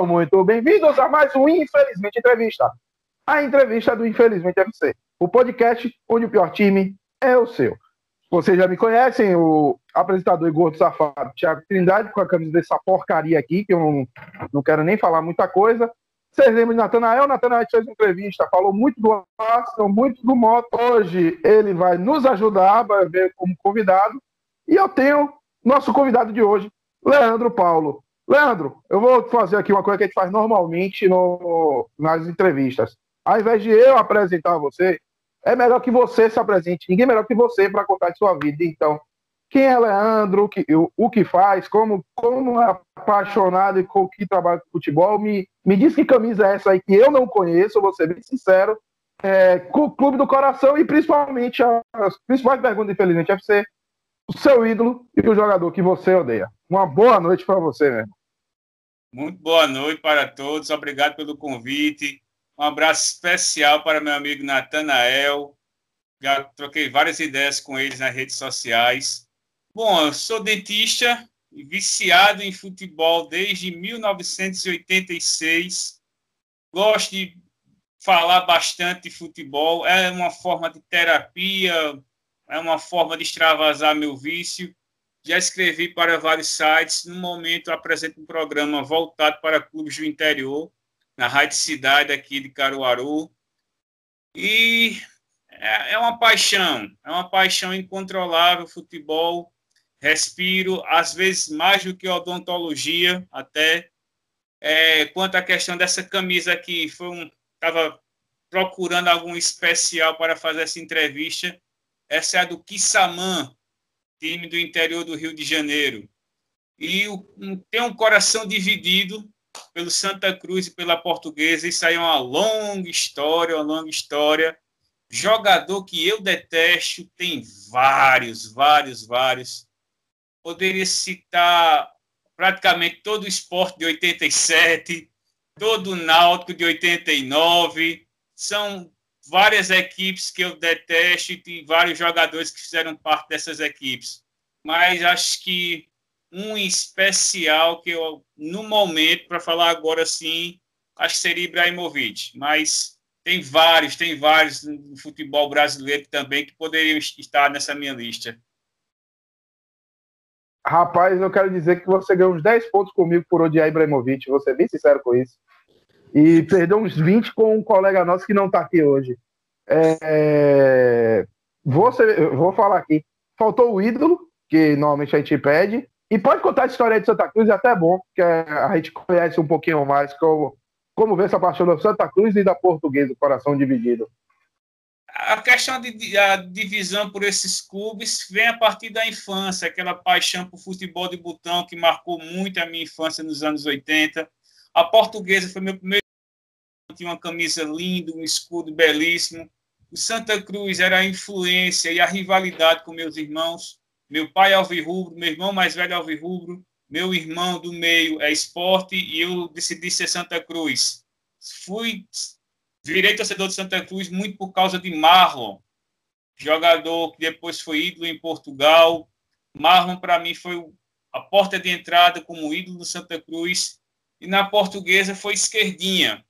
Sejam muito bem-vindos a mais um Infelizmente Entrevista. A entrevista do Infelizmente FC, o podcast onde o pior time é o seu. Vocês já me conhecem, o apresentador e gordo safado Thiago Trindade, com a camisa dessa porcaria aqui, que eu não, não quero nem falar muita coisa. Vocês lembram de Natanael? Natanael fez uma entrevista, falou muito do Arsenal, muito do Moto. Hoje ele vai nos ajudar, vai ver como convidado. E eu tenho nosso convidado de hoje, Leandro Paulo. Leandro, eu vou fazer aqui uma coisa que a gente faz normalmente no, nas entrevistas. Ao invés de eu apresentar você, é melhor que você se apresente. Ninguém melhor que você para contar de sua vida. Então, quem é Leandro, o que, o, o que faz, como, como é apaixonado e com que trabalha com futebol. Me, me diz que camisa é essa aí que eu não conheço, vou ser bem sincero. É, com o Clube do Coração e principalmente as principais perguntas, infelizmente, FC, o seu ídolo e o jogador que você odeia. Uma boa noite para você, mesmo. Muito boa noite para todos, obrigado pelo convite. Um abraço especial para meu amigo Natanael. Já troquei várias ideias com eles nas redes sociais. Bom, eu sou dentista e viciado em futebol desde 1986. Gosto de falar bastante de futebol. É uma forma de terapia, é uma forma de extravasar meu vício já escrevi para vários sites. No momento, apresento um programa voltado para clubes do interior, na Rádio Cidade aqui de Caruaru. E é, é uma paixão, é uma paixão incontrolável futebol. Respiro, às vezes mais do que odontologia, até. É, quanto à questão dessa camisa aqui, foi um. Estava procurando algum especial para fazer essa entrevista. Essa é a do Kissamã, time do interior do Rio de Janeiro. E tem um coração dividido pelo Santa Cruz e pela Portuguesa. Isso aí é uma longa história, uma longa história. Jogador que eu detesto, tem vários, vários, vários. Poderia citar praticamente todo o esporte de 87, todo o Náutico de 89. São várias equipes que eu detesto e tem vários jogadores que fizeram parte dessas equipes. Mas acho que um especial que eu, no momento, para falar agora sim, acho que seria Ibrahimovic. Mas tem vários, tem vários no futebol brasileiro também que poderiam estar nessa minha lista. Rapaz, eu quero dizer que você ganhou uns 10 pontos comigo por odiar Ibrahimovic. Vou ser bem sincero com isso e perdeu uns 20 com um colega nosso que não está aqui hoje. É, vou, vou falar aqui. Faltou o ídolo, que normalmente a gente pede. E pode contar a história de Santa Cruz, é até bom, porque a gente conhece um pouquinho mais como, como vê essa paixão da Santa Cruz e da Portuguesa, o coração dividido. A questão de a divisão por esses clubes vem a partir da infância, aquela paixão por futebol de botão que marcou muito a minha infância nos anos 80 a portuguesa foi meu primeiro. Tinha uma camisa linda, um escudo belíssimo. O Santa Cruz era a influência e a rivalidade com meus irmãos. Meu pai é alvirrubro, meu irmão mais velho é alvirrubro, meu irmão do meio é esporte e eu decidi ser Santa Cruz. Fui, virei torcedor de Santa Cruz muito por causa de Marlon, jogador que depois foi ídolo em Portugal. Marlon, para mim, foi a porta de entrada como ídolo do Santa Cruz e na portuguesa foi esquerdinha,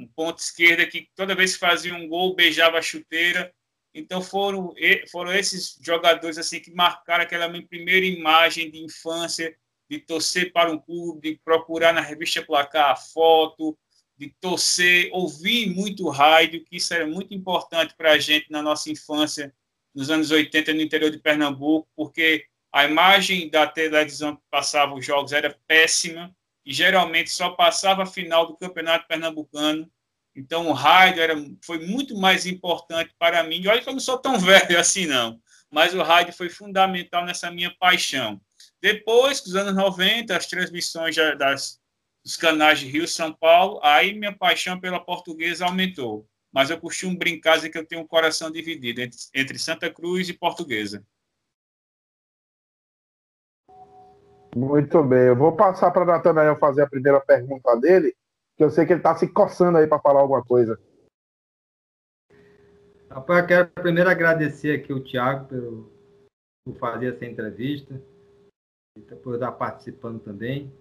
um ponto esquerda que toda vez que fazia um gol beijava a chuteira. Então foram foram esses jogadores assim que marcaram aquela minha primeira imagem de infância, de torcer para um clube, de procurar na revista Placar a foto, de torcer, ouvir muito rádio, que isso era muito importante para a gente na nossa infância, nos anos 80 no interior de Pernambuco, porque a imagem da televisão que passava os jogos era péssima, e geralmente só passava a final do Campeonato Pernambucano. Então o rádio era, foi muito mais importante para mim. E olha que eu não sou tão velho assim, não. Mas o rádio foi fundamental nessa minha paixão. Depois, dos anos 90, as transmissões das, dos canais de Rio São Paulo, aí minha paixão pela portuguesa aumentou. Mas eu costumo brincar que eu tenho um coração dividido entre, entre Santa Cruz e portuguesa. Muito bem, eu vou passar para Natanael fazer a primeira pergunta dele, que eu sei que ele está se coçando aí para falar alguma coisa. Rapaz, eu quero primeiro agradecer aqui o Tiago por, por fazer essa entrevista e por estar participando também.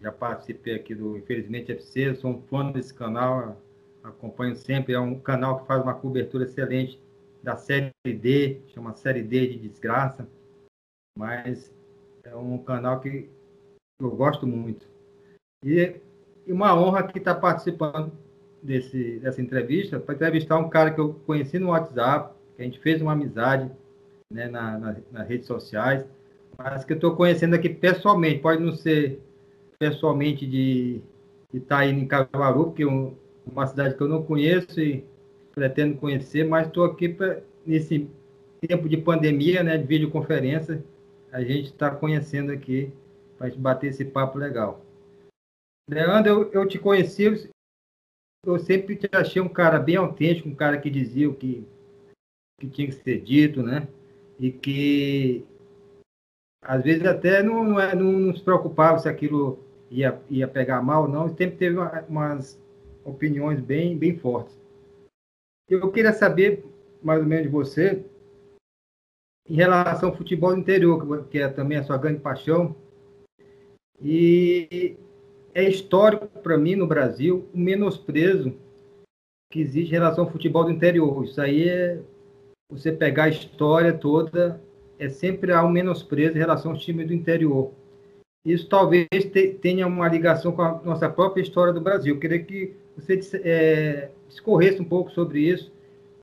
Já participei aqui do Infelizmente FC, sou um fã desse canal, acompanho sempre. É um canal que faz uma cobertura excelente da Série D, chama Série D de Desgraça. Mas é um canal que eu gosto muito. E, e uma honra aqui estar participando desse, dessa entrevista, para entrevistar um cara que eu conheci no WhatsApp, que a gente fez uma amizade né, na, na, nas redes sociais, mas que eu estou conhecendo aqui pessoalmente. Pode não ser pessoalmente de estar tá em Caruaru, porque é uma cidade que eu não conheço e pretendo conhecer, mas estou aqui pra, nesse tempo de pandemia, né, de videoconferência, a gente está conhecendo aqui para bater esse papo legal. Leandro, eu, eu te conheci, eu sempre te achei um cara bem autêntico, um cara que dizia o que, que tinha que ser dito, né? E que às vezes até não, não, é, não, se preocupava se aquilo ia, ia pegar mal, não. Sempre teve uma, umas opiniões bem, bem fortes. Eu queria saber, mais ou menos, de você, em relação ao futebol interior, que é também a sua grande paixão. E é histórico para mim no Brasil o menosprezo que existe em relação ao futebol do interior. Isso aí é você pegar a história toda, é sempre há um menosprezo em relação aos times do interior. Isso talvez te, tenha uma ligação com a nossa própria história do Brasil. Eu queria que você é, discorresse um pouco sobre isso,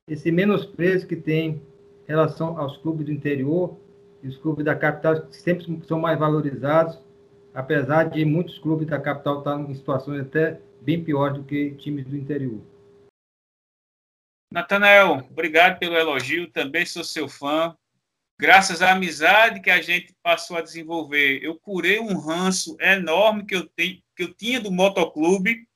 esse menosprezo que tem em relação aos clubes do interior e os clubes da capital, que sempre são mais valorizados apesar de muitos clubes da capital estarem em situações até bem piores do que times do interior. Natanael, obrigado pelo elogio, também sou seu fã. Graças à amizade que a gente passou a desenvolver, eu curei um ranço enorme que eu, tenho, que eu tinha do motoclube.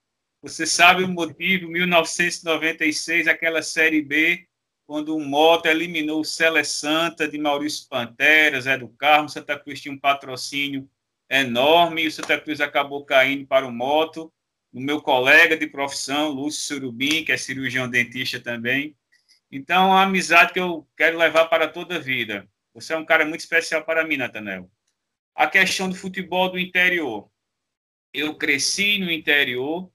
Você sabe o motivo, 1996, aquela Série B, quando o Moto eliminou o Cele Santa de Maurício Pantera, Zé do Carmo, Santa Cruz tinha um patrocínio enorme e o Santa Cruz acabou caindo para o moto. O meu colega de profissão, Lúcio Surubim, que é cirurgião dentista também. Então, a amizade que eu quero levar para toda a vida. Você é um cara muito especial para mim, Natanel. A questão do futebol do interior. Eu cresci no interior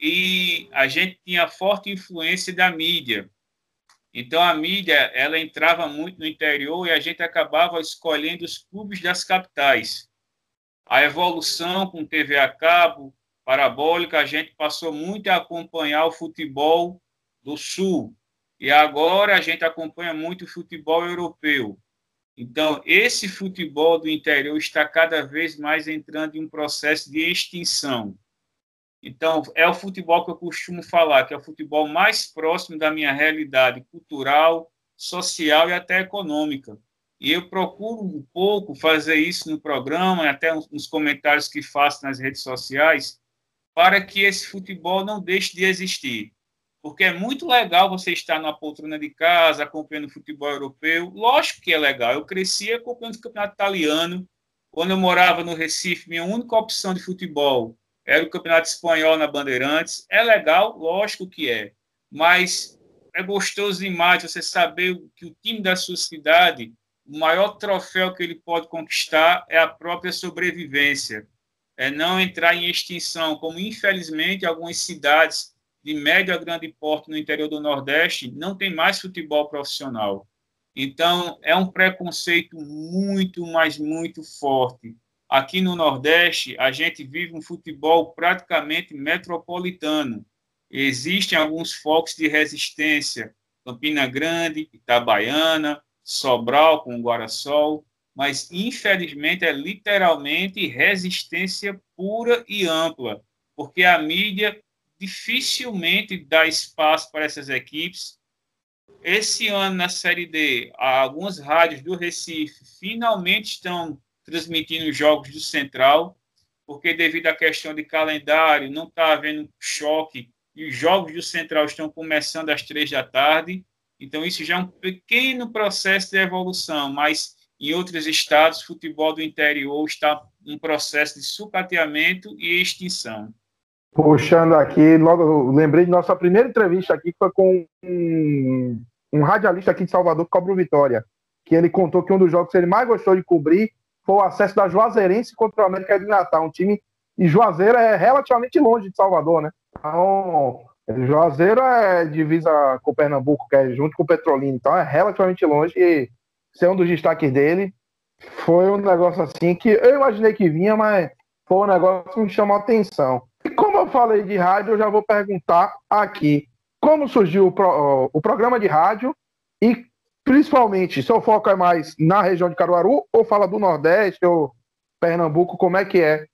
e a gente tinha forte influência da mídia. Então a mídia ela entrava muito no interior e a gente acabava escolhendo os clubes das capitais a evolução com TV a cabo, parabólica, a gente passou muito a acompanhar o futebol do Sul. E agora a gente acompanha muito o futebol europeu. Então, esse futebol do interior está cada vez mais entrando em um processo de extinção. Então, é o futebol que eu costumo falar, que é o futebol mais próximo da minha realidade cultural, social e até econômica. E eu procuro um pouco fazer isso no programa, até nos comentários que faço nas redes sociais, para que esse futebol não deixe de existir. Porque é muito legal você estar na poltrona de casa, acompanhando futebol europeu. Lógico que é legal. Eu cresci acompanhando o campeonato italiano. Quando eu morava no Recife, minha única opção de futebol era o campeonato espanhol na Bandeirantes. É legal, lógico que é. Mas é gostoso demais você saber que o time da sua cidade o maior troféu que ele pode conquistar é a própria sobrevivência, é não entrar em extinção, como infelizmente algumas cidades de médio a grande porte no interior do Nordeste não tem mais futebol profissional. Então, é um preconceito muito, mas muito forte. Aqui no Nordeste, a gente vive um futebol praticamente metropolitano. Existem alguns focos de resistência, Campina Grande, Itabaiana, Sobral com o Guarasol, mas infelizmente é literalmente resistência pura e ampla, porque a mídia dificilmente dá espaço para essas equipes. Esse ano na Série D, algumas rádios do Recife finalmente estão transmitindo jogos do Central, porque devido à questão de calendário, não está havendo choque e os jogos do Central estão começando às três da tarde então, isso já é um pequeno processo de evolução, mas em outros estados, futebol do interior está em processo de sucateamento e extinção. Puxando aqui, logo lembrei de nossa primeira entrevista aqui, que foi com um, um radialista aqui de Salvador, Cobro Vitória, que ele contou que um dos jogos que ele mais gostou de cobrir foi o acesso da Juazeirense contra o América de Natal, um time E Juazeiro é relativamente longe de Salvador, né? Então, Juazeiro é divisa com Pernambuco, que é junto com Petrolina, então é relativamente longe. E ser um dos destaques dele foi um negócio assim que eu imaginei que vinha, mas foi um negócio que me chamou a atenção. E como eu falei de rádio, eu já vou perguntar aqui como surgiu o, pro, o programa de rádio e principalmente seu foco é mais na região de Caruaru ou fala do Nordeste ou Pernambuco, como é que é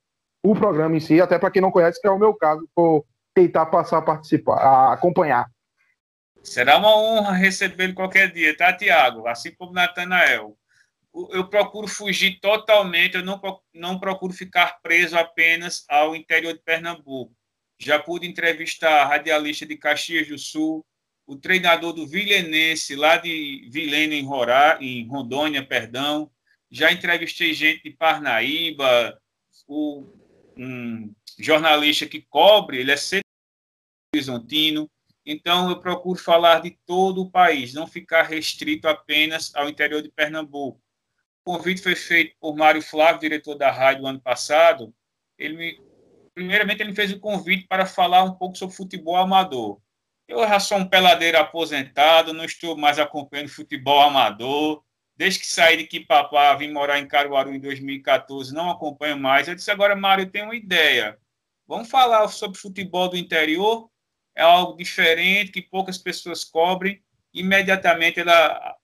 o programa em si, até para quem não conhece, que é o meu caso, vou tentar passar a participar, a acompanhar. Será uma honra recebê-lo qualquer dia, tá, Tiago? Assim como Natanael. Eu procuro fugir totalmente, eu não, não procuro ficar preso apenas ao interior de Pernambuco. Já pude entrevistar a radialista de Caxias do Sul, o treinador do Vilenense, lá de Vilena, em, Rorá, em Rondônia, perdão. Já entrevistei gente de Parnaíba, o, um jornalista que cobre, ele é horizontino. Então, eu procuro falar de todo o país, não ficar restrito apenas ao interior de Pernambuco. O convite foi feito por Mário Flávio, diretor da rádio, ano passado. Ele me, primeiramente, ele me fez o convite para falar um pouco sobre futebol amador. Eu já sou um peladeiro aposentado, não estou mais acompanhando futebol amador. Desde que saí de Quipapá, vim morar em Caruaru em 2014, não acompanho mais. Eu disse agora, Mário, eu tenho uma ideia. Vamos falar sobre futebol do interior? é algo diferente que poucas pessoas cobrem. Imediatamente ela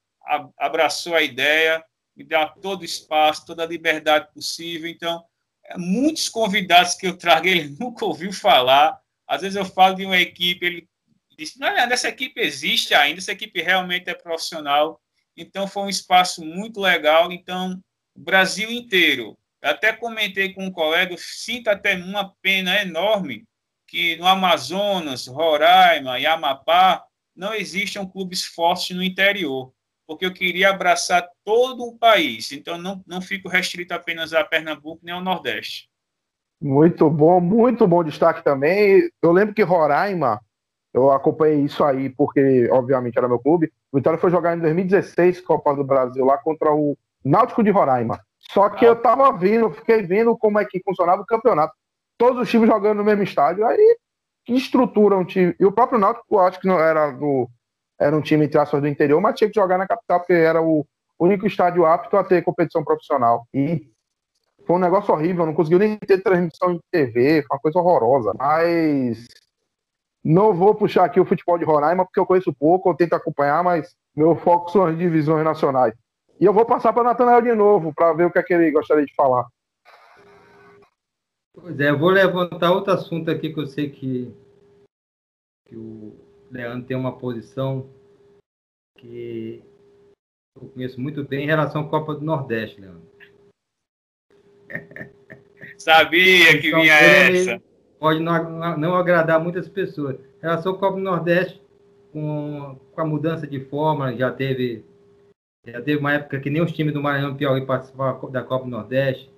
abraçou a ideia, me dá todo o espaço, toda a liberdade possível. Então, é, muitos convidados que eu trago, ele nunca ouviu falar. Às vezes eu falo de uma equipe, ele diz: não, essa equipe existe ainda, essa equipe realmente é profissional. Então, foi um espaço muito legal. Então, o Brasil inteiro. Até comentei com um colega, sinto até uma pena enorme que no Amazonas, Roraima e Amapá não existam clubes fortes no interior, porque eu queria abraçar todo o país, então não, não fico restrito apenas a Pernambuco nem ao Nordeste. Muito bom, muito bom destaque também. Eu lembro que Roraima, eu acompanhei isso aí porque, obviamente, era meu clube. O Vitória foi jogar em 2016 Copa do Brasil lá contra o Náutico de Roraima. Só que eu tava vendo, fiquei vendo como é que funcionava o campeonato todos os times jogando no mesmo estádio, aí que estrutura um time. E o próprio Náutico, acho que não era do era um time entre do interior, mas tinha que jogar na capital porque era o único estádio apto a ter competição profissional. E foi um negócio horrível, não conseguiu nem ter transmissão em TV, foi uma coisa horrorosa. Mas não vou puxar aqui o futebol de Roraima porque eu conheço pouco, eu tento acompanhar, mas meu foco são as divisões nacionais. E eu vou passar para Natanael de novo para ver o que, é que ele gostaria de falar. Pois é, eu vou levantar outro assunto aqui que eu sei que, que o Leandro tem uma posição que eu conheço muito bem em relação à Copa do Nordeste, Leandro. Sabia que então, vinha essa. Pode não, não agradar muitas pessoas. Em relação à Copa do Nordeste, com, com a mudança de forma, já teve, já teve uma época que nem os times do Maranhão Piauí participavam da Copa do Nordeste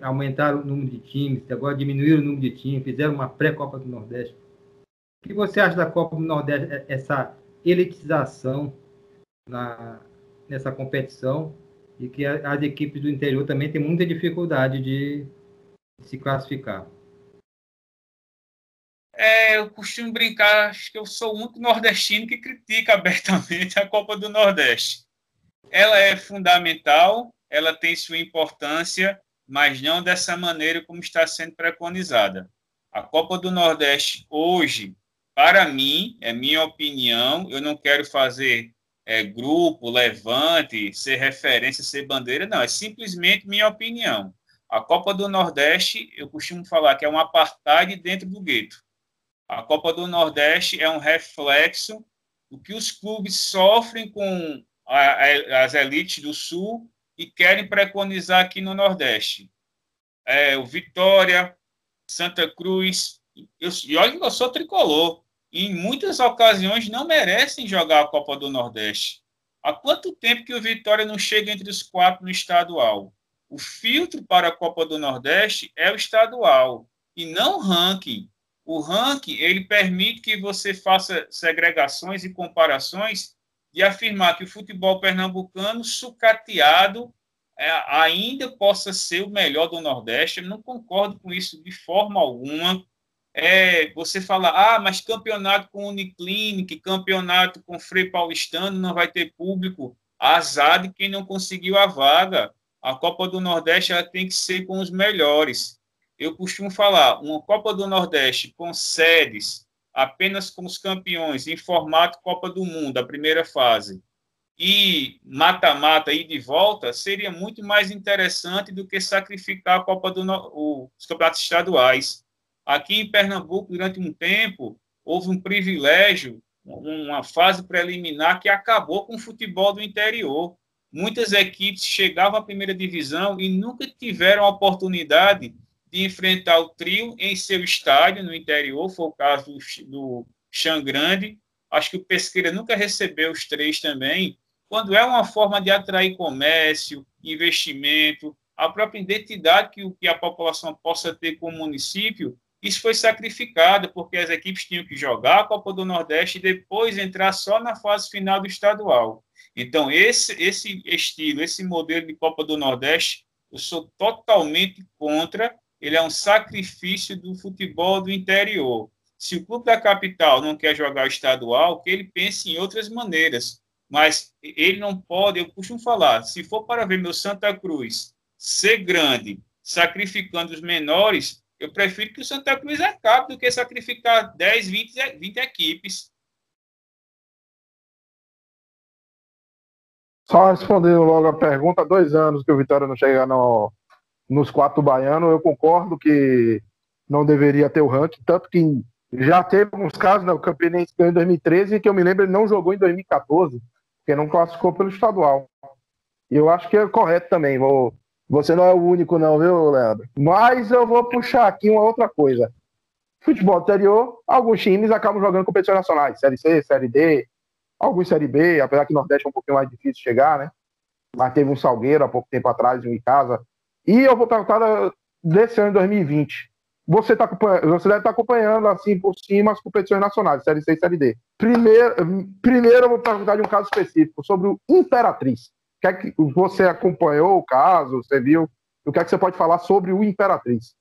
aumentaram o número de times, agora diminuíram o número de times, fizeram uma pré-Copa do Nordeste. O que você acha da Copa do Nordeste, é, essa elitização na, nessa competição e que as equipes do interior também têm muita dificuldade de, de se classificar? É, eu costumo brincar, acho que eu sou o único nordestino que critica abertamente a Copa do Nordeste. Ela é fundamental, ela tem sua importância, mas não dessa maneira como está sendo preconizada. A Copa do Nordeste hoje, para mim, é minha opinião, eu não quero fazer é, grupo, levante, ser referência, ser bandeira, não, é simplesmente minha opinião. A Copa do Nordeste, eu costumo falar que é um apartheid dentro do gueto. A Copa do Nordeste é um reflexo do que os clubes sofrem com a, a, as elites do Sul e querem preconizar aqui no Nordeste. É, o Vitória, Santa Cruz, eu, e olha que eu sou tricolor, em muitas ocasiões não merecem jogar a Copa do Nordeste. Há quanto tempo que o Vitória não chega entre os quatro no estadual? O filtro para a Copa do Nordeste é o estadual e não o ranking. O ranking ele permite que você faça segregações e comparações de afirmar que o futebol pernambucano sucateado é, ainda possa ser o melhor do Nordeste. Eu não concordo com isso de forma alguma. É, você fala, ah, mas campeonato com Uniclinic, campeonato com Frei Paulistano não vai ter público. Azar de quem não conseguiu a vaga. A Copa do Nordeste ela tem que ser com os melhores. Eu costumo falar, uma Copa do Nordeste com sedes apenas com os campeões em formato Copa do Mundo, a primeira fase, e mata-mata e de volta, seria muito mais interessante do que sacrificar a Copa do no... os campeonatos estaduais. Aqui em Pernambuco, durante um tempo, houve um privilégio, uma fase preliminar que acabou com o futebol do interior. Muitas equipes chegavam à primeira divisão e nunca tiveram a oportunidade de enfrentar o trio em seu estádio no interior, foi o caso do, do Grande. Acho que o Pesqueira nunca recebeu os três também. Quando é uma forma de atrair comércio, investimento, a própria identidade que, que a população possa ter com o município, isso foi sacrificado, porque as equipes tinham que jogar a Copa do Nordeste e depois entrar só na fase final do estadual. Então, esse, esse estilo, esse modelo de Copa do Nordeste, eu sou totalmente contra ele é um sacrifício do futebol do interior. Se o clube da capital não quer jogar estadual, que ele pense em outras maneiras. Mas ele não pode, eu costumo falar, se for para ver meu Santa Cruz ser grande, sacrificando os menores, eu prefiro que o Santa Cruz acabe do que sacrificar 10, 20, 20 equipes. Só respondendo logo a pergunta, dois anos que o Vitória não chega no, nos quatro baianos, eu concordo que não deveria ter o ranking, tanto que já teve alguns casos, né, o Campinense ganhou em 2013, que eu me lembro ele não jogou em 2014, porque não classificou pelo estadual. E eu acho que é correto também, vou, você não é o único não, viu, Leandro? Mas eu vou puxar aqui uma outra coisa. Futebol anterior, alguns times acabam jogando competições nacionais, Série C, Série D, alguns Série B, apesar que Nordeste é um pouquinho mais difícil chegar, né? Mas teve um Salgueiro há pouco tempo atrás, um casa, e eu vou perguntar desse ano de 2020. Você, tá, você deve estar tá acompanhando, assim, por cima, as competições nacionais, Série C e Série D. Primeiro, primeiro eu vou perguntar de um caso específico, sobre o Imperatriz. O que é que você acompanhou o caso, você viu? O que é que você pode falar sobre o Imperatriz?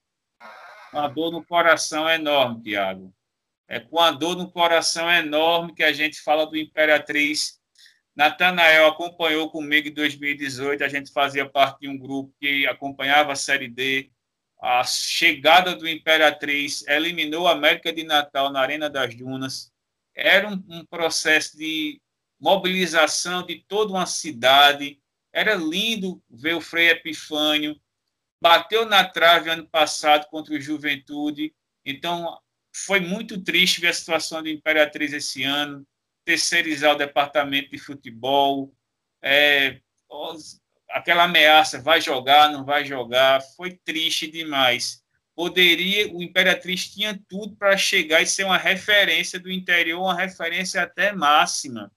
Uma dor no coração enorme, Tiago. É com a dor no coração enorme que a gente fala do Imperatriz Natanael acompanhou comigo em 2018, a gente fazia parte de um grupo que acompanhava a Série D. A chegada do Imperatriz eliminou a América de Natal na Arena das Dunas. Era um, um processo de mobilização de toda uma cidade. Era lindo ver o Frei Epifânio. Bateu na trave ano passado contra o Juventude. Então, foi muito triste ver a situação do Imperatriz esse ano terceirizar o departamento de futebol, é, aquela ameaça, vai jogar, não vai jogar, foi triste demais. Poderia, o Imperatriz tinha tudo para chegar e ser uma referência do interior, uma referência até máxima.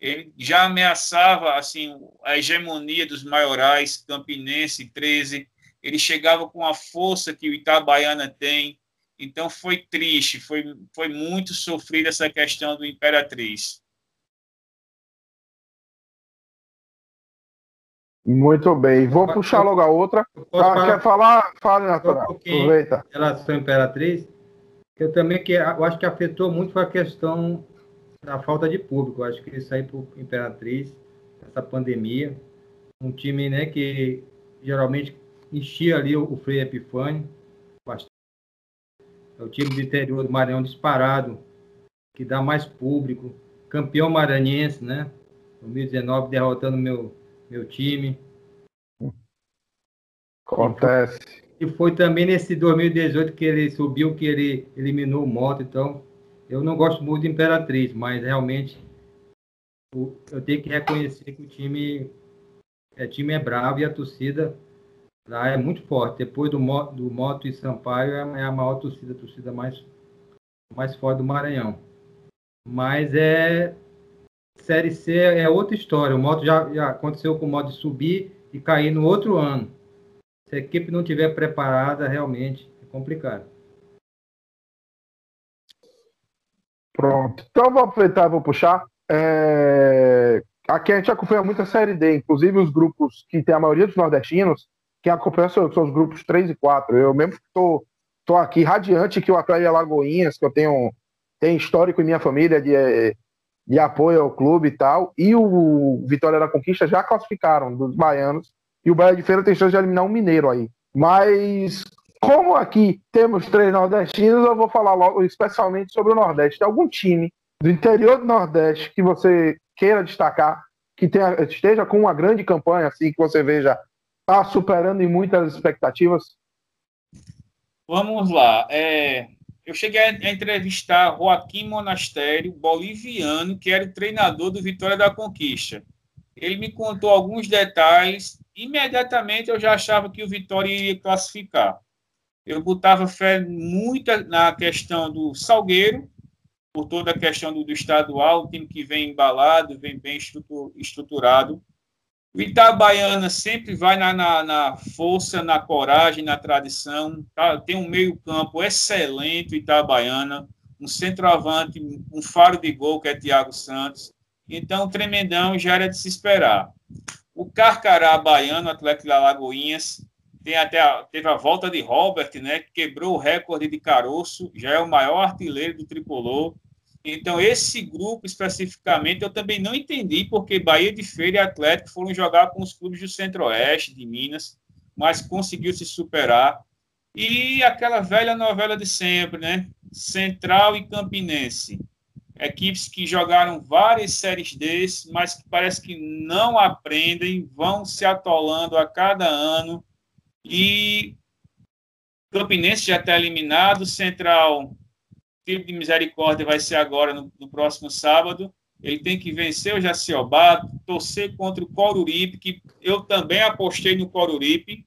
Ele já ameaçava assim a hegemonia dos maiorais, Campinense 13. Ele chegava com a força que o Itabaiana tem. Então foi triste, foi, foi muito sofrida essa questão do Imperatriz. Muito bem, vou puxar logo a outra. Ah, falar, quer falar? Fale, Natural. Um Aproveita. Em relação à Imperatriz, eu também que eu acho que afetou muito foi a questão da falta de público. Eu acho que isso aí para Imperatriz, essa pandemia, um time né, que geralmente enchia ali o, o Frei Epifânio, é o time do interior do Maranhão disparado, que dá mais público. Campeão maranhense, né? 2019 derrotando meu, meu time. Acontece. E foi também nesse 2018 que ele subiu, que ele eliminou o Moto. Então, eu não gosto muito de Imperatriz, mas realmente eu tenho que reconhecer que o time é, time é bravo e a torcida É muito forte. Depois do, do Moto e Sampaio é, é a maior torcida, a torcida mais, mais forte do Maranhão. Mas é. Série C é outra história. O Moto já, já aconteceu com o Moto de subir e cair no outro ano. Se a equipe não estiver preparada, realmente é complicado. Pronto. Então vou aproveitar e vou puxar. É... aqui a gente acompanha muito a Série D, inclusive os grupos que tem a maioria dos nordestinos, quem acompanha são, são os grupos 3 e 4. Eu mesmo estou tô, tô aqui radiante que o Atlético Alagoinhas, que eu tenho, tenho histórico em minha família de, de apoio ao clube e tal, e o Vitória da Conquista já classificaram dos baianos, e o Bahia de Feira tem chance de eliminar um mineiro aí. Mas como aqui temos três nordestinos, eu vou falar logo especialmente sobre o Nordeste. Algum time do interior do Nordeste que você queira destacar, que tenha, esteja com uma grande campanha, assim, que você veja, está superando em muitas expectativas? Vamos lá. É, eu cheguei a entrevistar Joaquim Monastério, boliviano, que era o treinador do Vitória da Conquista. Ele me contou alguns detalhes. Imediatamente eu já achava que o Vitória iria classificar. Eu botava fé muito na questão do Salgueiro, por toda a questão do, do estadual, o time que vem embalado, vem bem estruturado. O Itabaiana sempre vai na, na, na, força, na coragem, na tradição. Tá? Tem um meio-campo excelente, o Itabaiana, um centroavante, um faro de gol, que é Thiago Santos. Então, tremendão já era de se esperar. O Carcará Baiano, Atlético de Alagoinhas, tem até a, teve a volta de Robert, né, que quebrou o recorde de caroço, já é o maior artilheiro do tricolor. Então, esse grupo especificamente eu também não entendi porque Bahia de Feira e Atlético foram jogar com os clubes do Centro-Oeste, de Minas, mas conseguiu se superar. E aquela velha novela de sempre, né? Central e Campinense. Equipes que jogaram várias séries D, mas que parece que não aprendem, vão se atolando a cada ano. E Campinense já está eliminado, Central tiro de misericórdia vai ser agora no, no próximo sábado. Ele tem que vencer o Jaciobá, torcer contra o Coruripe, que eu também apostei no Coruripe.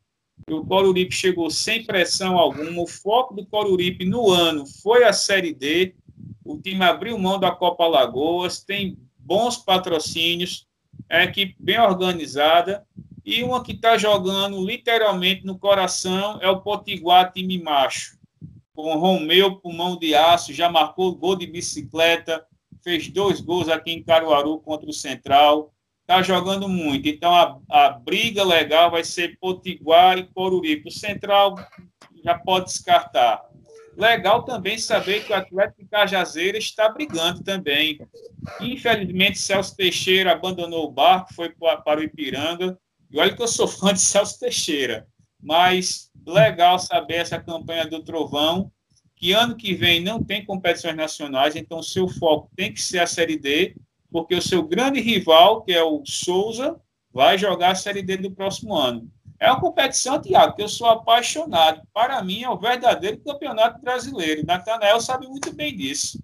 O Coruripe chegou sem pressão alguma. O foco do Coruripe no ano foi a Série D. O time abriu mão da Copa Lagoas, tem bons patrocínios, é uma equipe bem organizada. E uma que está jogando literalmente no coração é o Potiguar, time macho com Romeu Pulmão de Aço, já marcou gol de bicicleta, fez dois gols aqui em Caruaru contra o Central, está jogando muito. Então a, a briga legal vai ser Potiguar e Coruripe. O Central já pode descartar. Legal também saber que o Atlético Cajazeira está brigando também. Infelizmente, Celso Teixeira abandonou o barco, foi para o Ipiranga. E olha que eu sou fã de Celso Teixeira. Mas legal saber essa campanha do Trovão, que ano que vem não tem competições nacionais, então o seu foco tem que ser a Série D, porque o seu grande rival, que é o Souza, vai jogar a Série D do próximo ano. É uma competição, Tiago, que eu sou apaixonado. Para mim, é o verdadeiro campeonato brasileiro. Natanael sabe muito bem disso.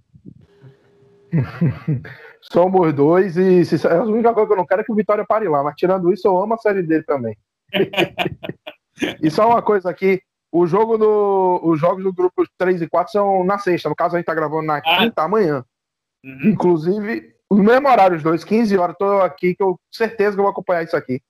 Somos dois, e se, a única coisa que eu não quero é que o Vitória pare lá, mas tirando isso, eu amo a série dele também. E só uma coisa aqui, o jogo do, os jogos do grupo 3 e 4 são na sexta. No caso, a gente tá gravando na ah. quinta amanhã. Uhum. Inclusive, os mesmos horários, dois, 15 horas, tô aqui, que eu certeza que eu vou acompanhar isso aqui.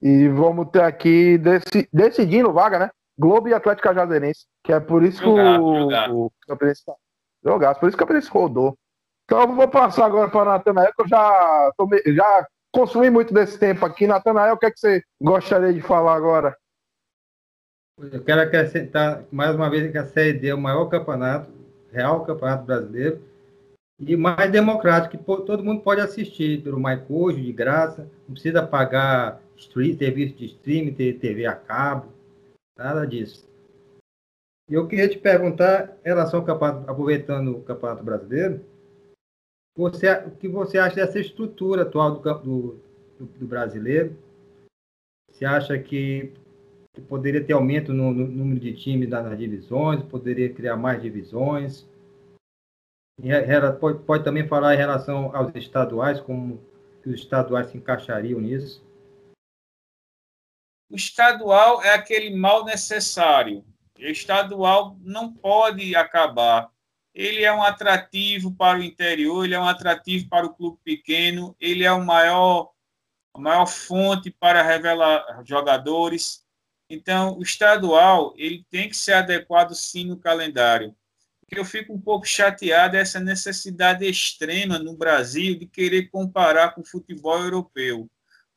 E vamos ter aqui deci, decidindo vaga, né? Globo e Atlético Cajazeirense, que é por isso jogar, que o, jogar. o Campinense tá por isso que o Campinense rodou. Então eu vou passar agora para a Natanael, que eu já, tomei, já consumi muito desse tempo aqui. Natanael, o que, é que você gostaria de falar agora? Eu quero acrescentar mais uma vez que a Série D é o maior campeonato, real campeonato brasileiro, e mais democrático, que todo mundo pode assistir pelo MyCoach, de graça, não precisa pagar stream, serviço de streaming, TV a cabo, nada disso. E eu queria te perguntar, em relação ao campeonato, aproveitando o campeonato brasileiro, você, o que você acha dessa estrutura atual do, do, do brasileiro? Você acha que poderia ter aumento no, no número de times nas divisões, poderia criar mais divisões. Pode, pode também falar em relação aos estaduais, como os estaduais se encaixariam nisso. O estadual é aquele mal necessário. O estadual não pode acabar. Ele é um atrativo para o interior, ele é um atrativo para o clube pequeno, ele é o maior, a maior fonte para revelar jogadores. Então, o estadual ele tem que ser adequado sim no calendário. O que eu fico um pouco chateado é essa necessidade extrema no Brasil de querer comparar com o futebol europeu.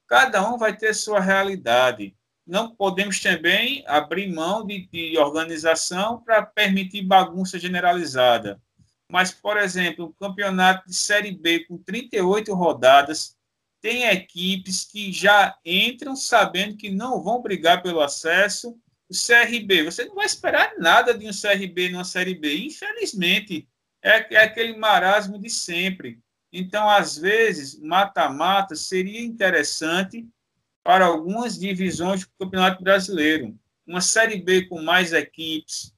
Cada um vai ter sua realidade. Não podemos também abrir mão de, de organização para permitir bagunça generalizada. Mas, por exemplo, o campeonato de Série B com 38 rodadas, tem equipes que já entram sabendo que não vão brigar pelo acesso. O CRB, você não vai esperar nada de um CRB numa Série B. Infelizmente, é, é aquele marasmo de sempre. Então, às vezes, mata-mata seria interessante para algumas divisões do Campeonato Brasileiro. Uma Série B com mais equipes,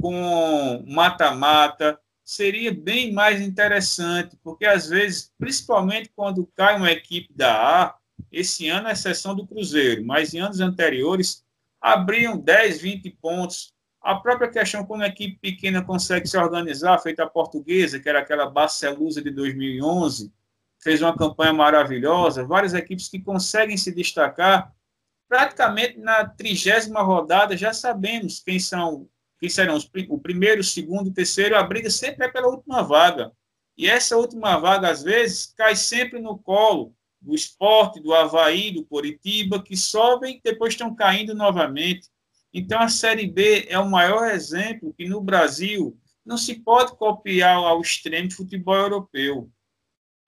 com mata-mata, seria bem mais interessante, porque às vezes, principalmente quando cai uma equipe da A, esse ano é exceção do Cruzeiro, mas em anos anteriores abriam 10, 20 pontos. A própria questão quando a equipe pequena consegue se organizar, feita a portuguesa, que era aquela Barcelusa de 2011, fez uma campanha maravilhosa, várias equipes que conseguem se destacar, praticamente na trigésima rodada já sabemos quem são que serão os, o primeiro, o segundo, o terceiro, a briga sempre é pela última vaga. E essa última vaga, às vezes, cai sempre no colo do esporte, do Havaí, do Coritiba, que sobem e depois estão caindo novamente. Então, a Série B é o maior exemplo que no Brasil não se pode copiar ao extremo futebol europeu.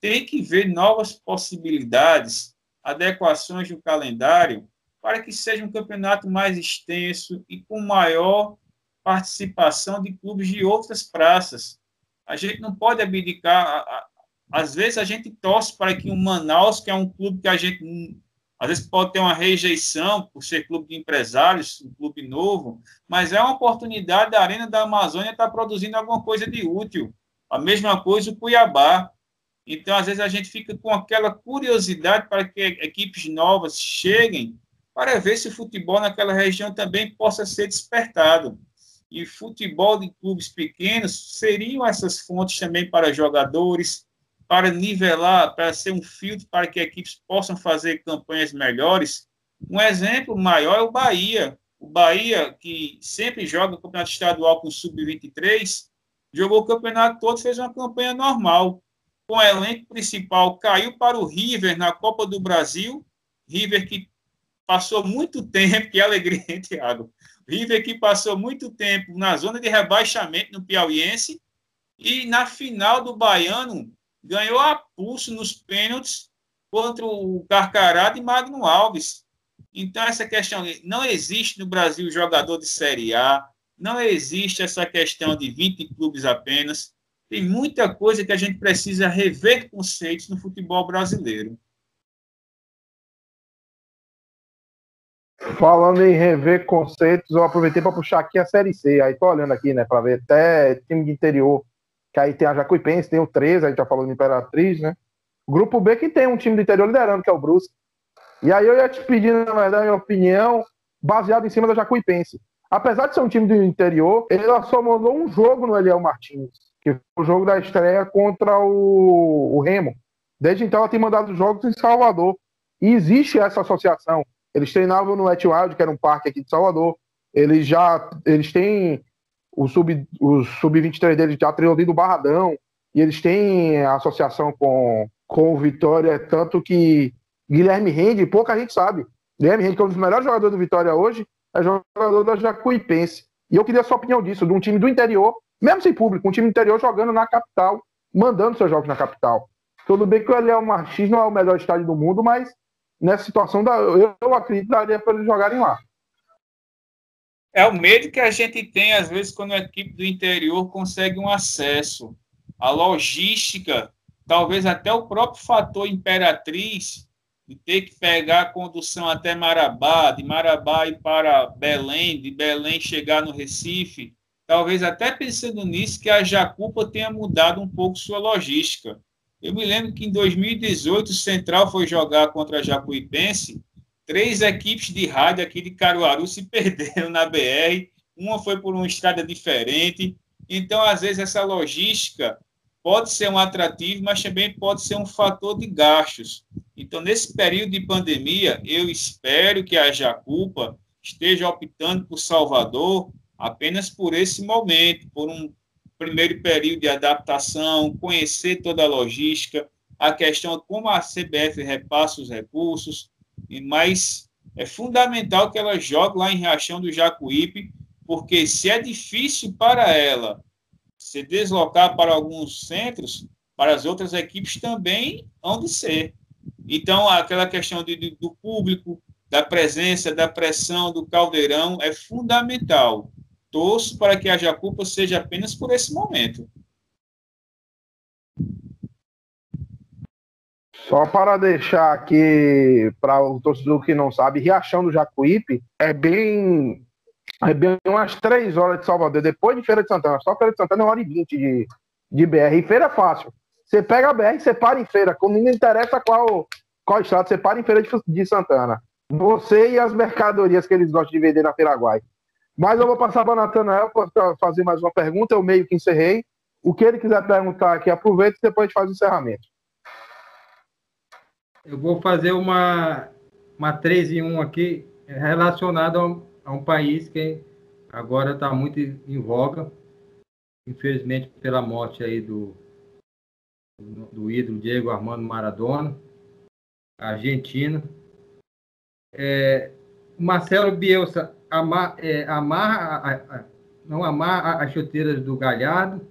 Tem que ver novas possibilidades, adequações no calendário, para que seja um campeonato mais extenso e com maior participação de clubes de outras praças. A gente não pode abdicar. Às vezes a gente torce para que o Manaus, que é um clube que a gente às vezes pode ter uma rejeição por ser clube de empresários, um clube novo, mas é uma oportunidade da Arena da Amazônia estar produzindo alguma coisa de útil. A mesma coisa o Cuiabá. Então, às vezes, a gente fica com aquela curiosidade para que equipes novas cheguem para ver se o futebol naquela região também possa ser despertado e futebol de clubes pequenos seriam essas fontes também para jogadores, para nivelar, para ser um filtro para que equipes possam fazer campanhas melhores. Um exemplo maior é o Bahia. O Bahia, que sempre joga o campeonato estadual com sub-23, jogou o campeonato todo, fez uma campanha normal. Com o elenco principal, caiu para o River na Copa do Brasil. River que passou muito tempo, que alegria, hein, Thiago? River que passou muito tempo na zona de rebaixamento no Piauiense e na final do Baiano ganhou a pulso nos pênaltis contra o Carcará e Magno Alves. Então, essa questão, não existe no Brasil jogador de Série A, não existe essa questão de 20 clubes apenas. Tem muita coisa que a gente precisa rever conceitos no futebol brasileiro. Falando em rever conceitos, eu aproveitei para puxar aqui a Série C. Aí tô olhando aqui, né, para ver até time de interior, que aí tem a Jacuipense, tem o 13, a gente já falou de Imperatriz, né? Grupo B que tem um time do interior liderando, que é o Brusque. E aí eu ia te pedir, na verdade, minha opinião, baseado em cima da Jacuipense. Apesar de ser um time do interior, ele só mandou um jogo no Eliel Martins, que foi o jogo da estreia contra o, o Remo. Desde então ela tem mandado jogos em Salvador. E existe essa associação. Eles treinavam no Wet Wild, que era um parque aqui de Salvador. Eles já eles têm o sub o sub-23 deles já treinou dentro do Barradão e eles têm associação com com o Vitória, tanto que Guilherme Rende, pouca gente sabe. Guilherme Rende, que é um dos melhores jogadores do Vitória hoje, é jogador da Jacuipense. E eu queria a sua opinião disso, de um time do interior, mesmo sem público, um time do interior jogando na capital, mandando seus jogos na capital. Tudo bem que o Eliel Martins não é o melhor estádio do mundo, mas nessa situação, eu, eu acredito daria para eles jogarem lá. É o medo que a gente tem, às vezes, quando a equipe do interior consegue um acesso. A logística, talvez até o próprio fator Imperatriz, de ter que pegar a condução até Marabá, de Marabá ir para Belém, de Belém chegar no Recife, talvez até pensando nisso, que a Jacupa tenha mudado um pouco sua logística. Eu me lembro que em 2018 o Central foi jogar contra a Jacuipense. Três equipes de rádio aqui de Caruaru se perderam na BR. Uma foi por uma estrada diferente. Então, às vezes, essa logística pode ser um atrativo, mas também pode ser um fator de gastos. Então, nesse período de pandemia, eu espero que a Jacupa esteja optando por Salvador apenas por esse momento, por um primeiro período de adaptação, conhecer toda a logística, a questão de como a CBF repassa os recursos, mas é fundamental que ela jogue lá em Riachão do Jacuípe, porque se é difícil para ela se deslocar para alguns centros, para as outras equipes também hão de ser. Então, aquela questão de, de, do público, da presença, da pressão, do caldeirão é fundamental. Torço para que a Jacupa seja apenas por esse momento. Só para deixar aqui para o torcedor que não sabe, Riachão do Jacuípe é bem é bem umas três horas de Salvador, depois de Feira de Santana. Só Feira de Santana é uma hora e vinte de, de BR. E feira é fácil. Você pega a BR, você para em feira. Não interessa qual, qual estado, você para em feira de, de Santana. Você e as mercadorias que eles gostam de vender na Feiraguai. Mas eu vou passar para o Natanael para fazer mais uma pergunta. Eu meio que encerrei. O que ele quiser perguntar aqui, aproveita e depois a gente faz o encerramento. Eu vou fazer uma, uma 3 em 1 aqui, relacionada a, um, a um país que agora está muito em voga, infelizmente pela morte aí do, do ídolo Diego Armando Maradona, argentino. É, Marcelo Bielsa amar, é, amarra, não amarra as chuteiras do Galhardo,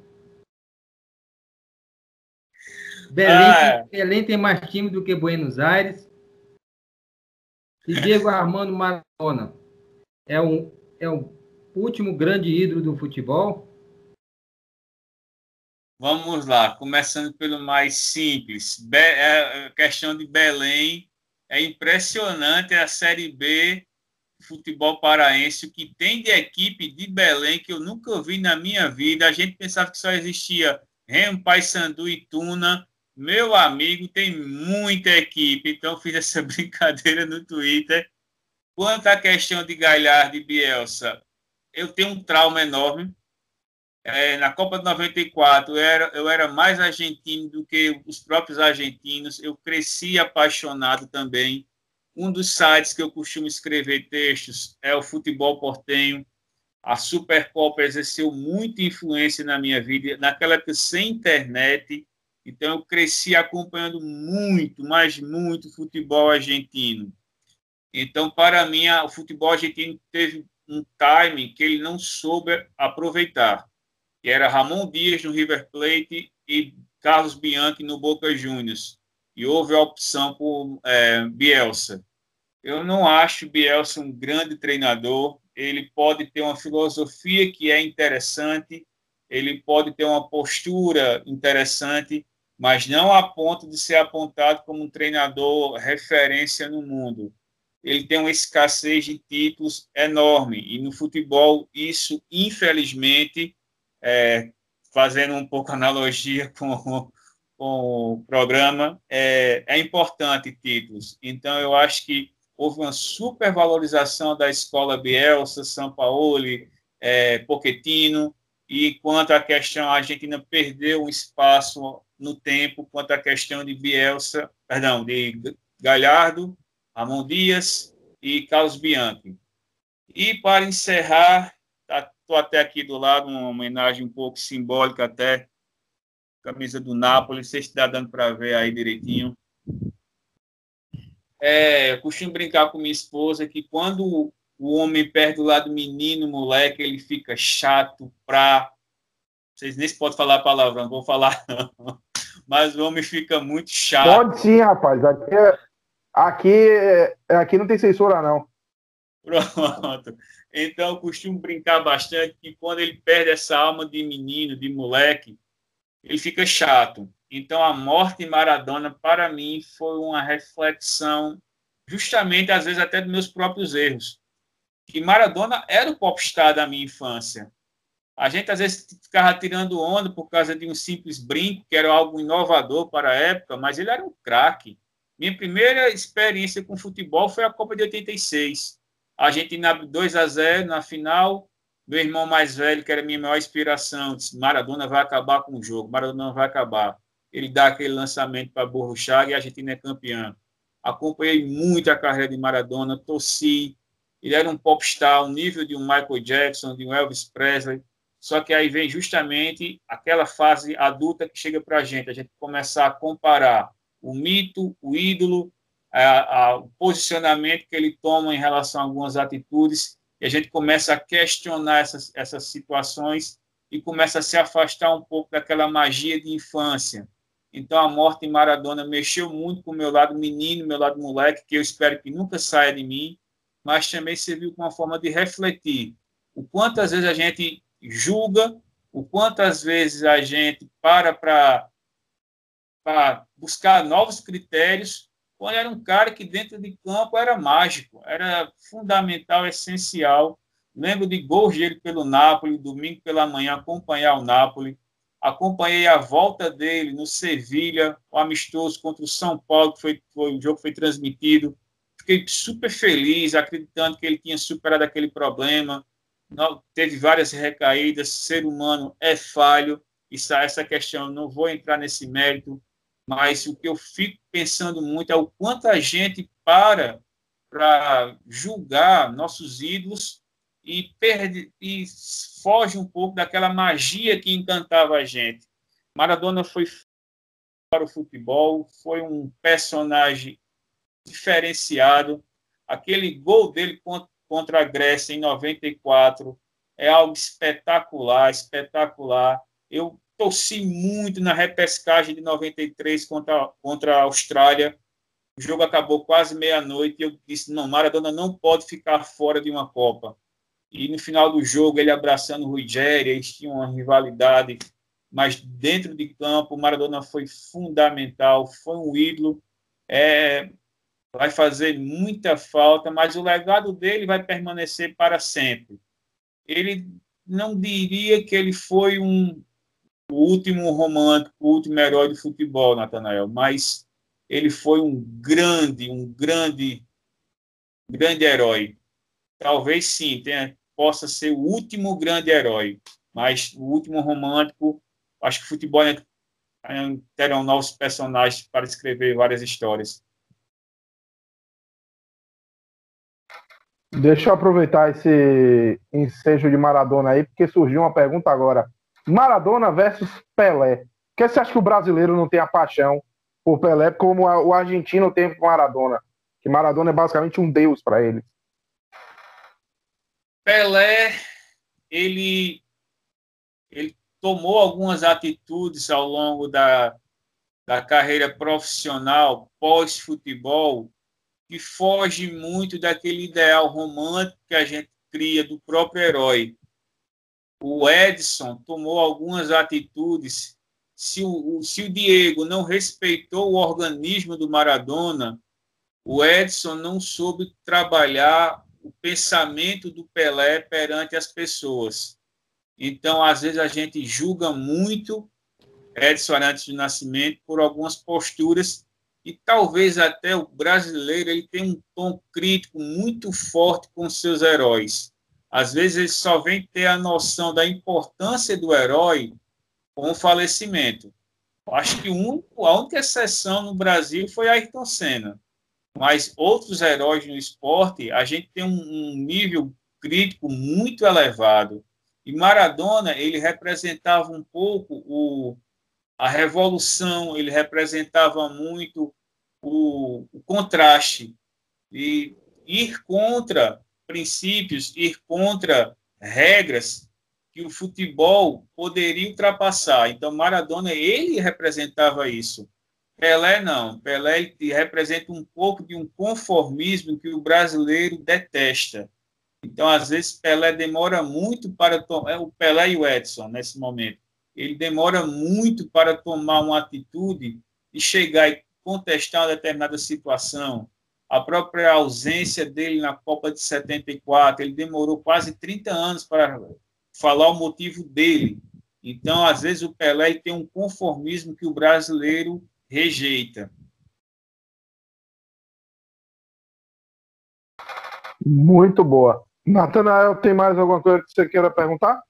Belém, ah. Belém tem mais time do que Buenos Aires. E Diego Armando Maradona é um, é o último grande ídolo do futebol. Vamos lá, começando pelo mais simples. Be é, a questão de Belém é impressionante a Série B futebol paraense, que tem de equipe de Belém que eu nunca vi na minha vida. A gente pensava que só existia Remo, Paysandu e Tuna. Meu amigo, tem muita equipe, então fiz essa brincadeira no Twitter. Quanto à questão de Galhardo e Bielsa, eu tenho um trauma enorme. É, na Copa de 94, eu era, eu era mais argentino do que os próprios argentinos. Eu cresci apaixonado também. Um dos sites que eu costumo escrever textos é o Futebol Portenho. A Supercopa exerceu muita influência na minha vida. Naquela época, sem internet, então, eu cresci acompanhando muito, mas muito futebol argentino. Então, para mim, o futebol argentino teve um time que ele não soube aproveitar, que era Ramon Dias no River Plate e Carlos Bianchi no Boca Juniors. E houve a opção por é, Bielsa. Eu não acho Bielsa um grande treinador. Ele pode ter uma filosofia que é interessante, ele pode ter uma postura interessante, mas não a ponto de ser apontado como um treinador referência no mundo. Ele tem uma escassez de títulos enorme, e no futebol, isso, infelizmente, é, fazendo um pouco analogia com, com o programa, é, é importante títulos. Então, eu acho que houve uma supervalorização da escola Bielsa, São Paulo, é, Pochettino, e quanto à questão, a Argentina perdeu um espaço no tempo quanto à questão de Bielsa, perdão, de Galhardo, Ramon Dias e Carlos Bianchi. E para encerrar, estou tá, até aqui do lado, uma homenagem um pouco simbólica até, camisa do Nápoles, se está dando para ver aí direitinho. É, eu costumo brincar com minha esposa que quando o homem perde o lado menino, moleque, ele fica chato pra. Vocês nem podem falar palavrão, não vou falar não mas o homem fica muito chato. Pode sim, rapaz. Aqui, é, aqui, é, aqui não tem censura, não. Pronto. Então, eu costumo brincar bastante que quando ele perde essa alma de menino, de moleque, ele fica chato. Então, a morte de Maradona, para mim, foi uma reflexão, justamente, às vezes, até dos meus próprios erros. Que Maradona era o popstar da minha infância. A gente às vezes ficava tirando onda por causa de um simples brinco, que era algo inovador para a época, mas ele era um craque. Minha primeira experiência com futebol foi a Copa de 86. A Argentina abre 2 a 0 na final. Meu irmão mais velho, que era minha maior inspiração, disse: Maradona vai acabar com o jogo, Maradona vai acabar. Ele dá aquele lançamento para Borruchaga e a Argentina é campeã. Acompanhei muito a carreira de Maradona, torci. Ele era um popstar, o nível de um Michael Jackson, de um Elvis Presley Só que aí vem justamente aquela fase adulta que chega para a gente, a gente começar a comparar o mito, o ídolo, a, a, o posicionamento que ele toma em relação a algumas atitudes, e a gente começa a questionar essas, essas situações e começa a se afastar um pouco daquela magia de infância. Então, a morte em Maradona mexeu muito com o meu lado menino, meu lado moleque, que eu espero que nunca saia de mim, mas também serviu como uma forma de refletir o quanto às vezes a gente julga, o quanto às vezes a gente para para buscar novos critérios, quando era um cara que dentro de campo era mágico, era fundamental, essencial. Lembro de gols dele pelo Napoli, domingo pela manhã, acompanhar o Napoli. Acompanhei a volta dele no Sevilha, o amistoso contra o São Paulo, que foi, foi o jogo que foi transmitido. Fiquei super feliz, acreditando que ele tinha superado aquele problema não, teve várias recaídas, ser humano é falho, isso, essa questão, não vou entrar nesse mérito, mas o que eu fico pensando muito é o quanto a gente para para julgar nossos ídolos e perde e foge um pouco daquela magia que encantava a gente. Maradona foi para o futebol, foi um personagem diferenciado. Aquele gol dele contra a Grécia em 94 é algo espetacular, espetacular. Eu torci muito na repescagem de 93 contra, contra a Austrália. O jogo acabou quase meia-noite e eu disse: não, Maradona não pode ficar fora de uma Copa. E no final do jogo, ele abraçando o Rui Jerry, eles tinham uma rivalidade, mas dentro de campo, o Maradona foi fundamental, foi um ídolo. É, vai fazer muita falta, mas o legado dele vai permanecer para sempre. Ele não diria que ele foi um o último romântico, o último herói do futebol, Natanael, mas ele foi um grande, um grande, grande herói. Talvez sim, tenha, possa ser o último grande herói, mas o último romântico, acho que o futebol terão novos personagens para escrever várias histórias. Deixa eu aproveitar esse ensejo de Maradona aí, porque surgiu uma pergunta agora. Maradona versus Pelé. Por que você acha que o brasileiro não tem a paixão por Pelé como o argentino tem por Maradona? Que Maradona é basicamente um deus para ele. Pelé, ele, ele tomou algumas atitudes ao longo da, da carreira profissional pós-futebol que foge muito daquele ideal romântico que a gente cria do próprio herói. O Edson tomou algumas atitudes. Se o, se o Diego não respeitou o organismo do Maradona, o Edson não soube trabalhar o pensamento do Pelé perante as pessoas. Então, às vezes, a gente julga muito Edson Arantes do Nascimento por algumas posturas e talvez até o brasileiro ele tem um tom crítico muito forte com seus heróis. Às vezes ele só vem ter a noção da importância do herói com o falecimento. Acho que único, a única exceção no Brasil foi Ayrton Senna. Mas outros heróis no esporte, a gente tem um, um nível crítico muito elevado. E Maradona, ele representava um pouco o, a revolução, ele representava muito o, o contraste e ir contra princípios, ir contra regras que o futebol poderia ultrapassar. Então, Maradona, ele representava isso. Pelé não. Pelé representa um pouco de um conformismo que o brasileiro detesta. Então, às vezes, Pelé demora muito para tomar. É o Pelé e o Edson, nesse momento ele demora muito para tomar uma atitude e chegar e contestar uma determinada situação. A própria ausência dele na Copa de 74, ele demorou quase 30 anos para falar o motivo dele. Então, às vezes, o Pelé tem um conformismo que o brasileiro rejeita. Muito boa. Natanael, tem mais alguma coisa que você queira perguntar?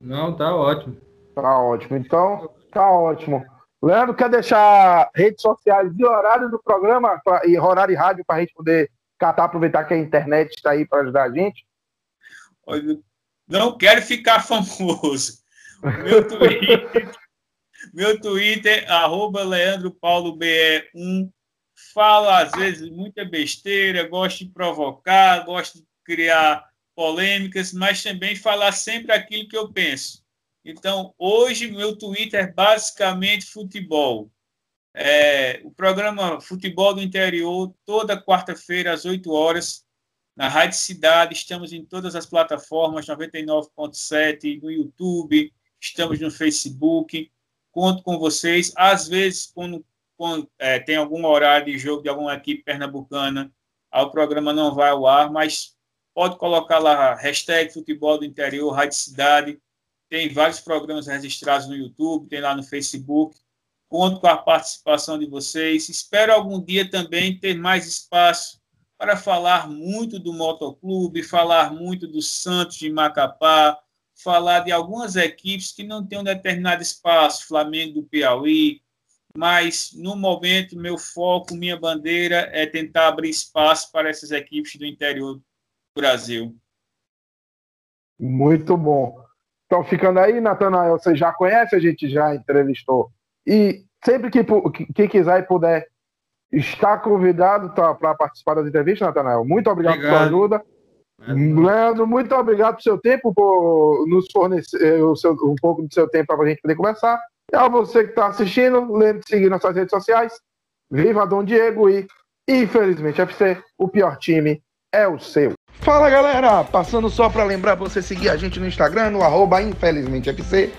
Não, tá ótimo. Tá ótimo. Então, tá ótimo. Leandro, quer deixar redes sociais e horário do programa pra, e horário e rádio para a gente poder catar, aproveitar que a internet está aí para ajudar a gente? Não quero ficar famoso. Meu Twitter, meu Twitter, arroba Leandro Paulo BE1. Falo, às vezes, muita besteira, gosto de provocar, gosto de criar polêmicas, mas também falar sempre aquilo que eu penso. Então, hoje, meu Twitter é basicamente futebol. É, o programa Futebol do Interior, toda quarta-feira, às 8 horas, na Rádio Cidade. Estamos em todas as plataformas, 99.7, no YouTube, estamos no Facebook. Conto com vocês. Às vezes, quando, quando é, tem algum horário de jogo de alguma equipe pernambucana, o programa não vai ao ar, mas pode colocar lá hashtag Futebol do Interior, Rádio Cidade. Tem vários programas registrados no YouTube, tem lá no Facebook Conto com a participação de vocês. Espero algum dia também ter mais espaço para falar muito do motoclube, falar muito do Santos de Macapá, falar de algumas equipes que não têm um determinado espaço, Flamengo do Piauí, mas no momento meu foco, minha bandeira é tentar abrir espaço para essas equipes do interior do Brasil. Muito bom. Então, ficando aí, Natanael, você já conhece, a gente já entrevistou e sempre que quem quiser e puder estar convidado tá, para participar das entrevistas, Natanael. Muito obrigado, obrigado. pela ajuda. É, Leandro, muito obrigado pelo seu tempo, por nos fornecer eh, o seu, um pouco do seu tempo para a gente poder conversar. E a você que está assistindo, lembre de seguir nossas redes sociais. Viva Dom Diego e, infelizmente, FC, o pior time é o seu. Fala galera, passando só para lembrar você seguir a gente no Instagram, no arroba infelizmentefc.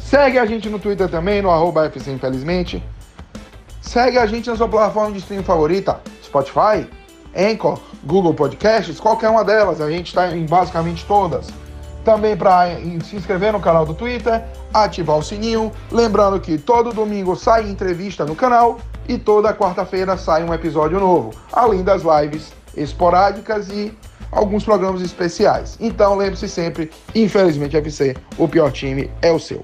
Segue a gente no Twitter também, no arroba FC Infelizmente. Segue a gente na sua plataforma de streaming favorita, Spotify, Anchor, Google Podcasts, qualquer uma delas. A gente está em basicamente todas. Também para se inscrever no canal do Twitter, ativar o sininho. Lembrando que todo domingo sai entrevista no canal e toda quarta-feira sai um episódio novo, além das lives esporádicas e alguns programas especiais. Então lembre-se sempre, infelizmente FC, o pior time é o seu.